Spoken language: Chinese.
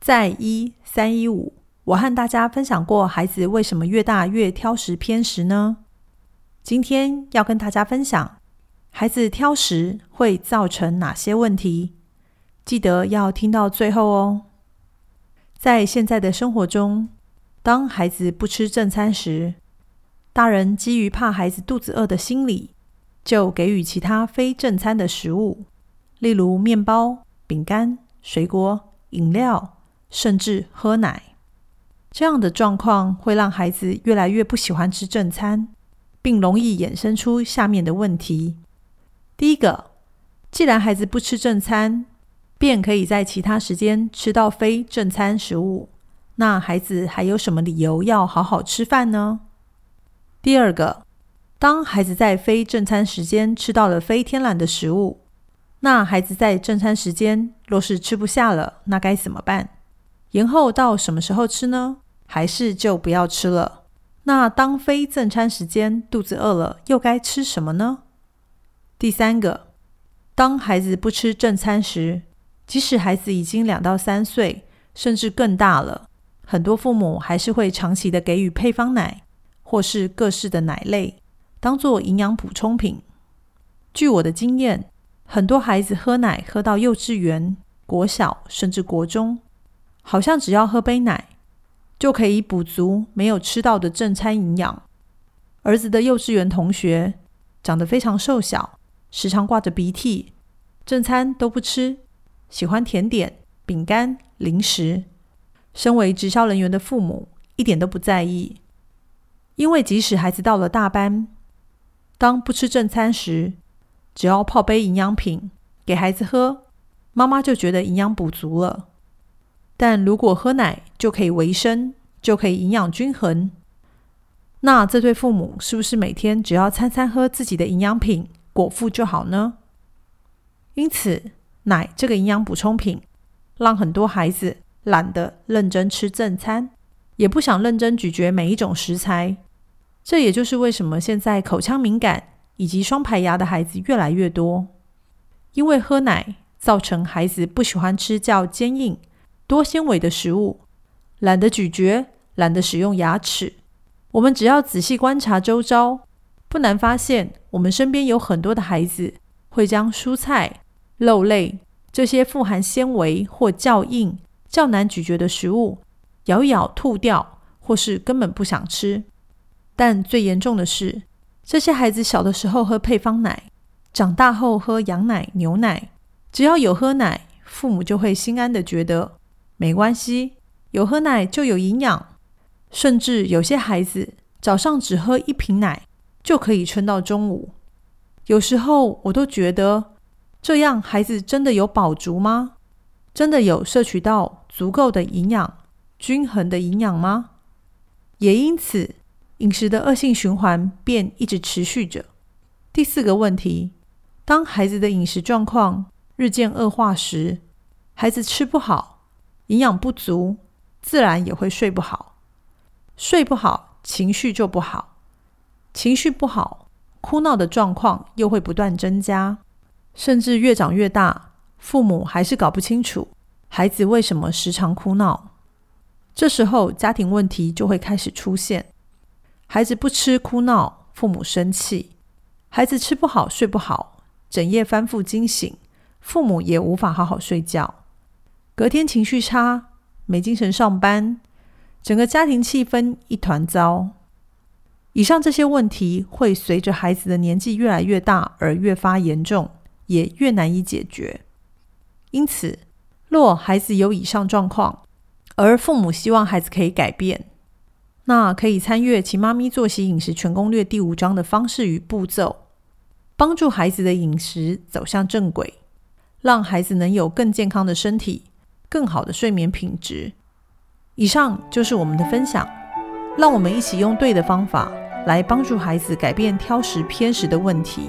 在一三一五，我和大家分享过孩子为什么越大越挑食偏食呢？今天要跟大家分享孩子挑食会造成哪些问题，记得要听到最后哦。在现在的生活中，当孩子不吃正餐时，大人基于怕孩子肚子饿的心理，就给予其他非正餐的食物，例如面包、饼干、水果、饮料。甚至喝奶，这样的状况会让孩子越来越不喜欢吃正餐，并容易衍生出下面的问题。第一个，既然孩子不吃正餐，便可以在其他时间吃到非正餐食物，那孩子还有什么理由要好好吃饭呢？第二个，当孩子在非正餐时间吃到了非天然的食物，那孩子在正餐时间若是吃不下了，那该怎么办？延后到什么时候吃呢？还是就不要吃了？那当非正餐时间肚子饿了，又该吃什么呢？第三个，当孩子不吃正餐时，即使孩子已经两到三岁，甚至更大了，很多父母还是会长期的给予配方奶或是各式的奶类，当做营养补充品。据我的经验，很多孩子喝奶喝到幼稚园、国小，甚至国中。好像只要喝杯奶，就可以补足没有吃到的正餐营养。儿子的幼稚园同学长得非常瘦小，时常挂着鼻涕，正餐都不吃，喜欢甜点、饼干、零食。身为直销人员的父母一点都不在意，因为即使孩子到了大班，当不吃正餐时，只要泡杯营养品给孩子喝，妈妈就觉得营养补足了。但如果喝奶就可以维生，就可以营养均衡，那这对父母是不是每天只要餐餐喝自己的营养品果腹就好呢？因此，奶这个营养补充品让很多孩子懒得认真吃正餐，也不想认真咀嚼每一种食材。这也就是为什么现在口腔敏感以及双排牙的孩子越来越多，因为喝奶造成孩子不喜欢吃较坚硬。多纤维的食物，懒得咀嚼，懒得使用牙齿。我们只要仔细观察周遭，不难发现，我们身边有很多的孩子会将蔬菜、肉类这些富含纤维或较硬、较难咀嚼的食物咬一咬吐掉，或是根本不想吃。但最严重的是，这些孩子小的时候喝配方奶，长大后喝羊奶、牛奶，只要有喝奶，父母就会心安的觉得。没关系，有喝奶就有营养，甚至有些孩子早上只喝一瓶奶就可以撑到中午。有时候我都觉得，这样孩子真的有饱足吗？真的有摄取到足够的营养、均衡的营养吗？也因此，饮食的恶性循环便一直持续着。第四个问题，当孩子的饮食状况日渐恶化时，孩子吃不好。营养不足，自然也会睡不好。睡不好，情绪就不好。情绪不好，哭闹的状况又会不断增加，甚至越长越大，父母还是搞不清楚孩子为什么时常哭闹。这时候，家庭问题就会开始出现：孩子不吃哭闹，父母生气；孩子吃不好睡不好，整夜翻覆惊醒，父母也无法好好睡觉。隔天情绪差，没精神上班，整个家庭气氛一团糟。以上这些问题会随着孩子的年纪越来越大而越发严重，也越难以解决。因此，若孩子有以上状况，而父母希望孩子可以改变，那可以参阅《其妈咪作息饮食全攻略》第五章的方式与步骤，帮助孩子的饮食走向正轨，让孩子能有更健康的身体。更好的睡眠品质。以上就是我们的分享，让我们一起用对的方法来帮助孩子改变挑食偏食的问题。